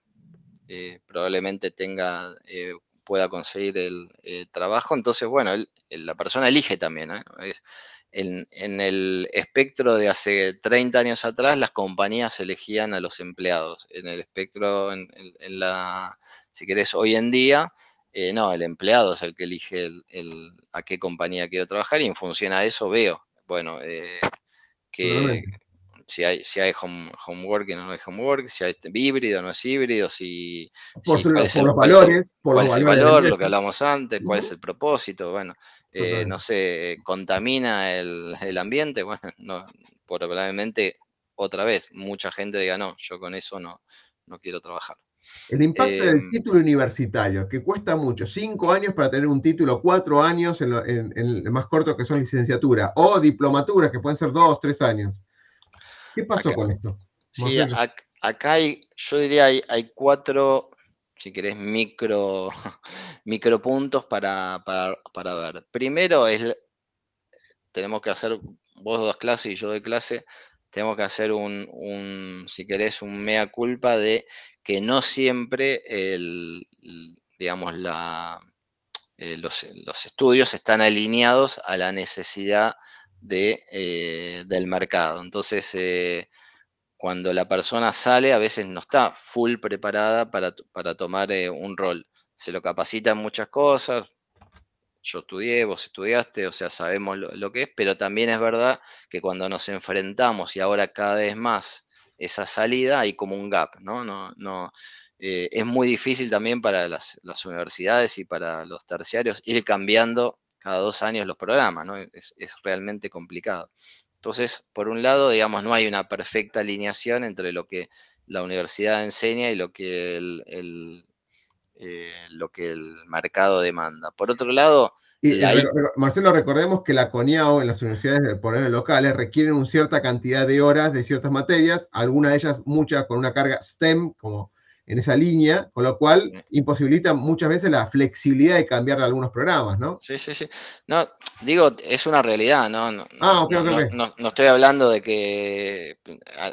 eh, probablemente tenga, eh, pueda conseguir el trabajo. Entonces, bueno, la persona elige también, en, el espectro de hace 30 años atrás, las compañías elegían a los empleados. En el espectro, en la si querés, hoy en día, eh, no, el empleado es el que elige el, a qué compañía quiero trabajar y en función a eso veo, bueno, eh, que, si hay, si hay home, homework y no hay homework, si hay híbrido, no es híbrido, si, por, los valores, cuál es el valor, lo que hablamos antes, cuál es el propósito, bueno, eh, no sé, contamina el, el ambiente, bueno, no, probablemente otra vez mucha gente diga, no, yo con eso no, no quiero trabajar. El impacto del em, título universitario, que cuesta mucho, cinco años para tener un título, cuatro años en, el más corto que son licenciatura, o diplomatura, que pueden ser dos, tres años. ¿Qué pasó con esto? Sí, acá hay, yo diría, hay, hay cuatro, si querés, micro, micro puntos para, para, ver. Primero es, tenemos que hacer, vos dos clases y yo de clase, tenemos que hacer un, un, si querés, un mea culpa de que no siempre el, digamos, la, eh, los, estudios están alineados a la necesidad de, eh, del mercado. Entonces, eh, cuando la persona sale, a veces no está full preparada para, para tomar un rol. Se lo capacita en muchas cosas, yo estudié, vos estudiaste, o sea, sabemos lo, que es, pero también es verdad que cuando nos enfrentamos y ahora cada vez más esa salida hay como un gap, ¿no? no, no eh, es muy difícil también para las, universidades y para los terciarios ir cambiando cada dos años los programas, ¿no? Es, realmente complicado. Entonces, por un lado, digamos, no hay una perfecta alineación entre lo que la universidad enseña y lo que el eh, lo que el mercado demanda. Por otro lado... Marcelo, recordemos que la CONIAO en las universidades por ejemplo, locales requieren una cierta cantidad de horas de ciertas materias, algunas de ellas muchas con una carga STEM, como en esa línea, con lo cual imposibilita muchas veces la flexibilidad de cambiar algunos programas, ¿no? Sí, sí, sí. No, digo, es una realidad, ¿no? no ah, ok, no, no, estoy hablando de que,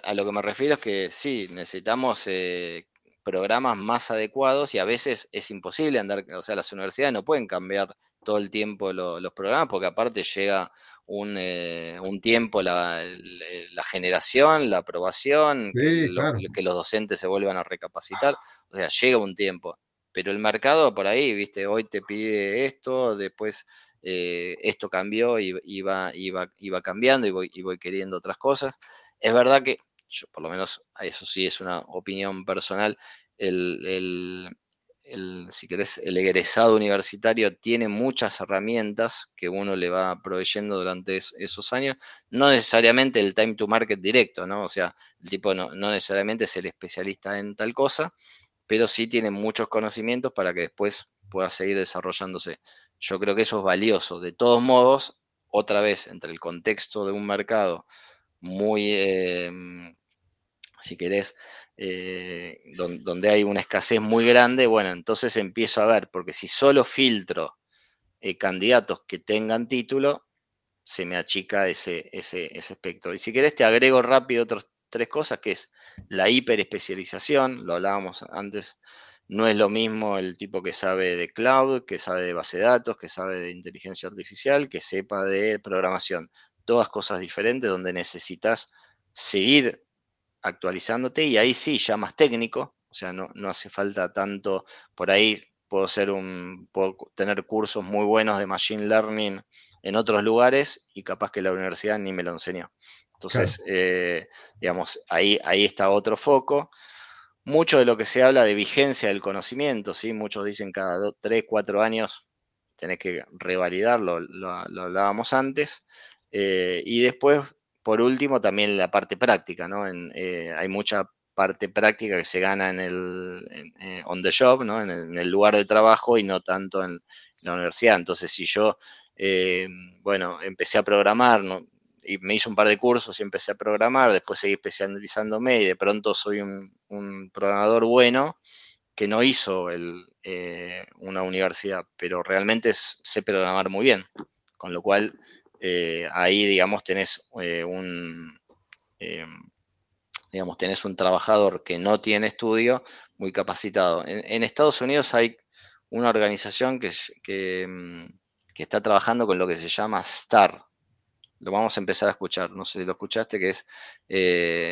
a, lo que me refiero es que sí, necesitamos eh, programas más adecuados y a veces es imposible andar, o sea, las universidades no pueden cambiar todo el tiempo los programas porque aparte llega un, eh, tiempo la, generación, la aprobación, que, los docentes se vuelvan a recapacitar, o sea, llega un tiempo. Pero el mercado por ahí, viste, hoy te pide esto, después eh, esto cambió y, va, cambiando y voy, y voy queriendo otras cosas. Es verdad que yo por lo menos eso sí es una opinión personal, el, si querés, el egresado universitario tiene muchas herramientas que uno le va proveyendo durante esos años, no necesariamente el time to market directo, ¿no? O sea, el tipo no, no necesariamente es el especialista en tal cosa, pero sí tiene muchos conocimientos para que después pueda seguir desarrollándose. Yo creo que eso es valioso. De todos modos, otra vez, entre el contexto de un mercado muy, em, si querés, eh, donde, hay una escasez muy grande, bueno, entonces empiezo a ver, porque si solo filtro eh, candidatos que tengan título, se me achica ese, ese, espectro. Y si querés, te agrego rápido otras tres cosas, que es la hiperespecialización, lo hablábamos antes, no es lo mismo el tipo que sabe de cloud, que sabe de base de datos, que sabe de inteligencia artificial, que sepa de programación. Todas cosas diferentes donde necesitas seguir actualizándote y ahí sí, ya más técnico, o sea, no, hace falta tanto, por ahí puedo, ser un, tener cursos muy buenos de Machine Learning en otros lugares y capaz que la universidad ni me lo enseñó. Entonces, eh, digamos, ahí, ahí está otro foco. Mucho de lo que se habla de vigencia del conocimiento, ¿sí? Muchos dicen cada 3, 4 años tenés que revalidarlo, lo, hablábamos antes. Eh, y después, por último, también la parte práctica, ¿no? Eh, hay mucha parte práctica que se gana en el eh, on the job, ¿no? En el, lugar de trabajo y no tanto en, la universidad. Entonces, si yo, bueno, empecé a programar, y me hice un par de cursos y empecé a programar, después seguí especializándome y de pronto soy un, programador bueno que no hizo una universidad, pero realmente sé programar muy bien, con lo cual eh, ahí, digamos, tenés eh, un, eh, digamos, un trabajador que no tiene estudio muy capacitado. En, Estados Unidos hay una organización que, mm, que, está trabajando con lo que se llama STAR. Lo vamos a empezar a escuchar, no sé si lo escuchaste, que es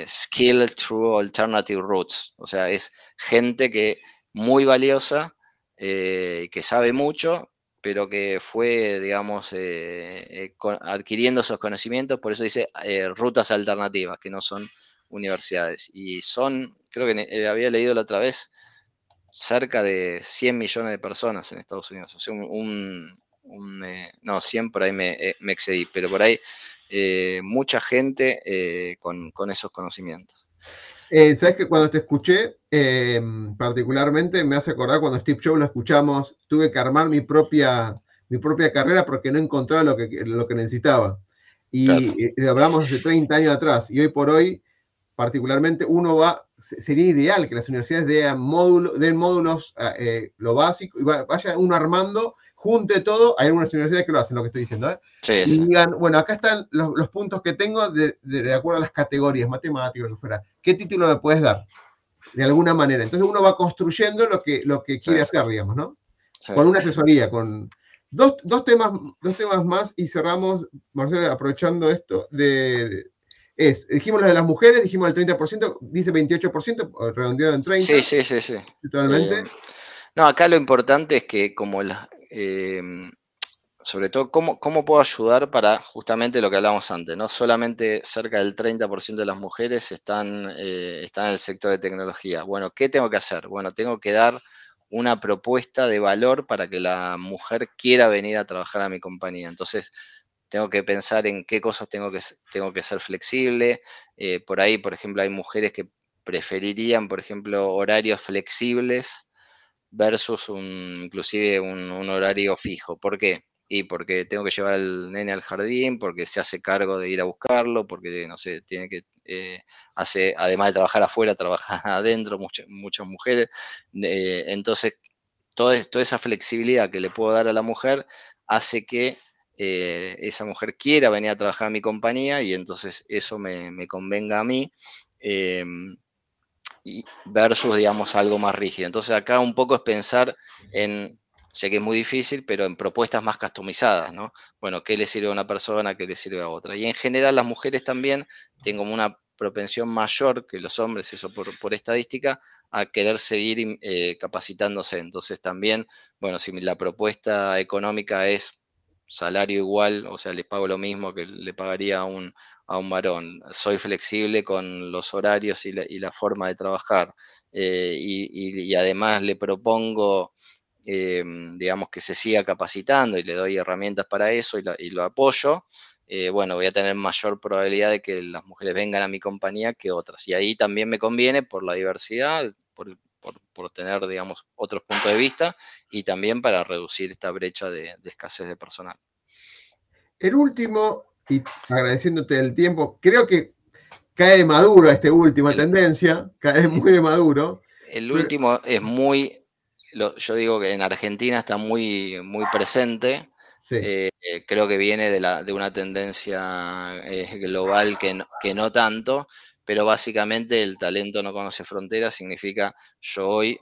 Skill Through Alternative Routes. O sea, es gente que muy valiosa, que sabe mucho, pero que fue, digamos, adquiriendo esos conocimientos, por eso dice rutas alternativas, que no son universidades. Y son, creo que había leído la otra vez, cerca de 100 millones de personas en Estados Unidos. O sea, un, no, 100 por ahí me, excedí, pero por ahí mucha gente con esos conocimientos. Eh, Sabes que cuando te escuché, eh, particularmente me hace acordar cuando Steve Jobs lo escuchamos, tuve que armar mi propia, mi propia carrera porque no encontraba lo que, lo que necesitaba. Y, hablamos hace 30 años atrás. Y hoy por hoy, particularmente, uno va, sería ideal que las universidades den, módulos, den módulos eh, lo básico, y vaya uno armando junte todo, hay algunas universidades que lo hacen, lo que estoy diciendo, ¿eh? y digan, bueno, acá están los, puntos que tengo de, acuerdo a las categorías, matemáticas, lo que fuera. ¿Qué título me puedes dar? De alguna manera. Entonces uno va construyendo lo que, lo que quiere hacer, digamos, ¿no? Con una asesoría, con dos, temas, dos temas más y cerramos, Marcelo, aprovechando esto, de, es, dijimos lo de las mujeres, dijimos el 30%, dice 28%, redondeado en 30%. Sí, sí, sí, sí. Totalmente. Eh, no, acá lo importante es que como la, Em, sobre todo, ¿cómo, ¿cómo, puedo ayudar para justamente lo que hablamos antes? No solamente cerca del 30% de las mujeres están, eh, están en el sector de tecnología. Bueno, ¿qué tengo que hacer? Bueno, tengo que dar una propuesta de valor para que la mujer quiera venir a trabajar a mi compañía. Entonces, tengo que pensar en qué cosas tengo que, tengo que ser flexible. Eh, por ahí, por ejemplo, hay mujeres que preferirían, por ejemplo, horarios flexibles versus un, inclusive un, horario fijo. ¿Por qué? Y porque tengo que llevar al nene al jardín, porque se hace cargo de ir a buscarlo, porque, no sé, tiene que, eh, hace, además de trabajar afuera, trabaja adentro, muchas, muchas mujeres. Entonces, toda, toda esa flexibilidad que le puedo dar a la mujer hace que eh, esa mujer quiera venir a trabajar a mi compañía y entonces eso me, me convenga a mí. Em, versus, digamos, algo más rígido. Entonces acá un poco es pensar en, sé que es muy difícil, pero en propuestas más customizadas, ¿no? Bueno, ¿qué le sirve a una persona, qué le sirve a otra? Y en general las mujeres también tienen como una propensión mayor que los hombres, eso por, estadística, a querer seguir eh, capacitándose. Entonces también, bueno, si la propuesta económica es salario igual, o sea, le pago lo mismo que le pagaría a un, a un varón. Soy flexible con los horarios y la, forma de trabajar. Eh, y, además le propongo, eh, digamos, que se siga capacitando y le doy herramientas para eso y, lo apoyo. Eh, bueno, voy a tener mayor probabilidad de que las mujeres vengan a mi compañía que otras. Y ahí también me conviene por la diversidad, por, tener, digamos, otros puntos de vista y también para reducir esta brecha de escasez de personal. El último y agradeciéndote el tiempo. Creo que cae de maduro esta última tendencia, cae muy de maduro. El último es muy, yo digo que en Argentina está muy, muy presente. Eh, creo que viene de, la, de una tendencia eh, global que que no tanto, pero básicamente el talento no conoce fronteras significa yo hoy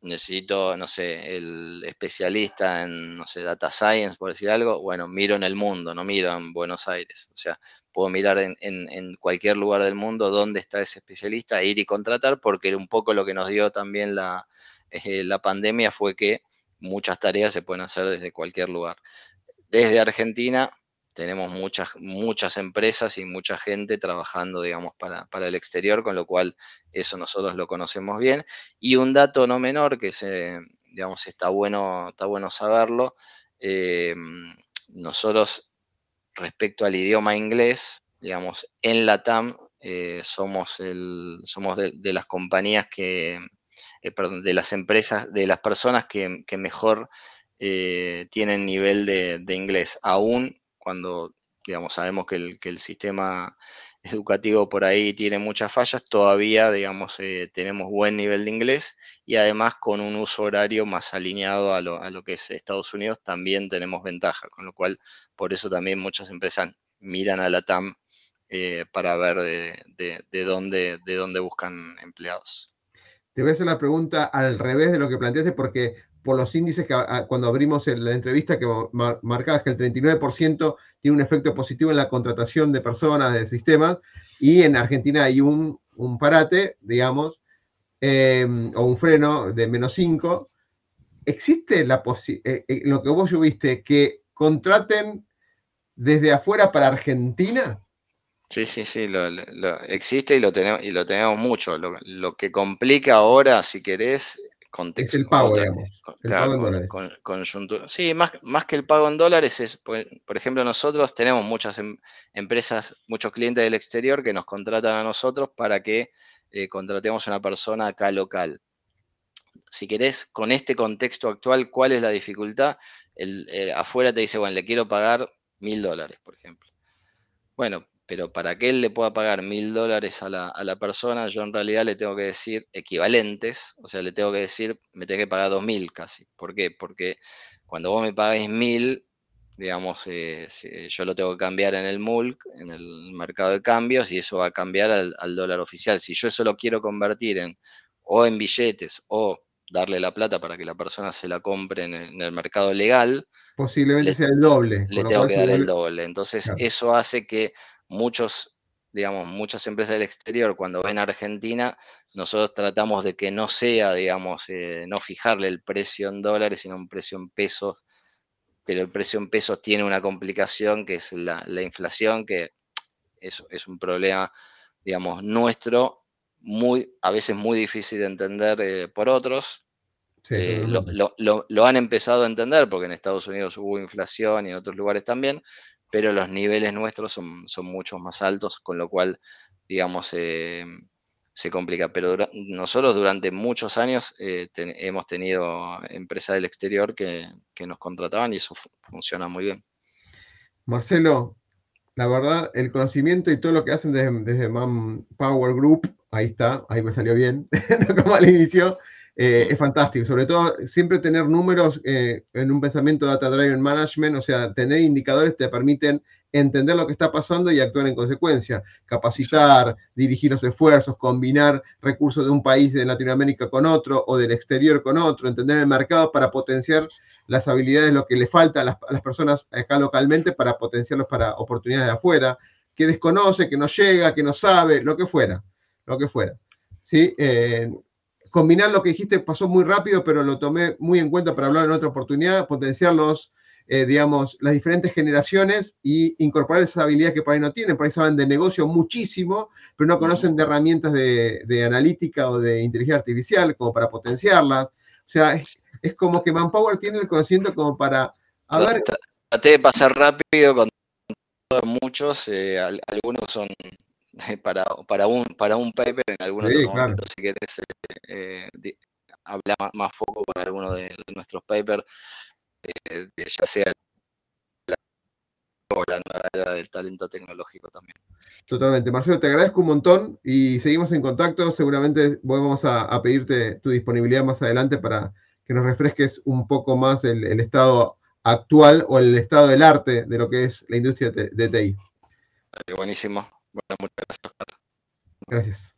necesito, no sé, el especialista en, no sé, data science, por decir algo, bueno, miro en el mundo, no miro en Buenos Aires. O sea, puedo mirar en, cualquier lugar del mundo dónde está ese especialista, ir y contratar, porque un poco lo que nos dio también la, eh, la pandemia fue que muchas tareas se pueden hacer desde cualquier lugar. Desde Argentina tenemos muchas, muchas empresas y mucha gente trabajando, digamos, para, el exterior, con lo cual eso nosotros lo conocemos bien. Y un dato no menor que se, digamos, está bueno, está bueno saberlo, eh, nosotros respecto al idioma inglés, digamos, en la TAM eh, somos, el, somos de, las compañías que, eh, perdón, de las empresas, de las personas que, mejor tienen nivel de, de, inglés, aún cuando, digamos, sabemos que el, sistema educativo por ahí tiene muchas fallas, todavía, digamos, eh, tenemos buen nivel de inglés y además con un uso horario más alineado a lo, que es Estados Unidos, también tenemos ventaja, con lo cual, por eso también muchas empresas miran a la TAM eh, para ver de, dónde, de dónde buscan empleados. Te voy a hacer la pregunta al revés de lo que planteaste, porque por los índices que cuando abrimos la entrevista que marcabas que el 39% tiene un efecto positivo en la contratación de personas, de sistemas, y en Argentina hay un, parate, digamos, em, o un freno de menos 5. ¿existe la posibilidad, lo que vos viste, que contraten desde afuera para Argentina? Sí, sí, sí, lo, existe y lo tenemos, y lo tenemos mucho. Lo, que complica ahora, si querés, contexto. Es el pago, digamos. Sí, más, más que el pago en dólares es, por, ejemplo, nosotros tenemos muchas em, empresas, muchos clientes del exterior que nos contratan a nosotros para que eh, contratemos a una persona acá local. Si querés, con este contexto actual, ¿cuál es la dificultad? El, eh, afuera te dice, bueno, le quiero pagar mil dólares, por ejemplo. Bueno, pero para que él le pueda pagar mil dólares a la, persona, yo en realidad le tengo que decir equivalentes, o sea, le tengo que decir, me tengo que pagar dos mil casi. ¿Por qué? Porque cuando vos me pagues mil, digamos, eh, yo lo tengo que cambiar en el MULC, en el mercado de cambios, y eso va a cambiar al, dólar oficial. Si yo eso lo quiero convertir en o en billetes o darle la plata para que la persona se la compre en el, mercado legal, posiblemente sea el doble. Le tengo que dar el doble. Entonces, eso hace que muchos, digamos, muchas empresas del exterior, cuando ven a Argentina, nosotros tratamos de que no sea, digamos, eh, no fijarle el precio en dólares, sino un precio en pesos, pero el precio en pesos tiene una complicación que es la, inflación, que es, es un problema, digamos, nuestro, muy, a veces muy difícil de entender eh, por otros. Eh, lo, lo, han empezado a entender porque en Estados Unidos hubo inflación y en otros lugares también, pero los niveles nuestros son, son mucho más altos, con lo cual, digamos, eh, se complica. Pero nosotros durante muchos años eh, hemos tenido empresas del exterior que, nos contrataban y eso funciona muy bien. Marcelo, la verdad, el conocimiento y todo lo que hacen desde, desde Power Group, ahí está, ahí me salió bien, como al inicio, eh, es fantástico. Sobre todo, siempre tener números eh, en un pensamiento Data Driven Management, o sea, tener indicadores te permiten entender lo que está pasando y actuar en consecuencia. Capacitar, dirigir los esfuerzos, combinar recursos de un país de Latinoamérica con otro o del exterior con otro, entender el mercado para potenciar las habilidades, lo que le falta a las, personas acá localmente para potenciarlos para oportunidades de afuera, que desconoce, que no llega, que no sabe, lo que fuera, lo que fuera. ¿Sí? Eh, combinar lo que dijiste pasó muy rápido, pero lo tomé muy en cuenta para hablar en otra oportunidad, potenciar los, eh, digamos, las diferentes generaciones y incorporar esas habilidades que por ahí no tienen. Por ahí saben de negocio muchísimo, pero no conocen de herramientas de, analítica o de inteligencia artificial como para potenciarlas. O sea, es, como que Manpower tiene el conocimiento como para... A ver, Traté de pasar rápido con muchos, eh, algunos son para, para, un, para un paper en algunos momentos, si querés eh, eh hablar más, foco con alguno de, nuestros papers, eh, ya sea la, o la nueva era del talento tecnológico también. Totalmente. Marcelo, te agradezco un montón y seguimos en contacto. Seguramente vamos a, pedirte tu disponibilidad más adelante para que nos refresques un poco más el, estado actual o el estado del arte de lo que es la industria de, de TI. Buenísimo. Bueno, muchas gracias. Gracias.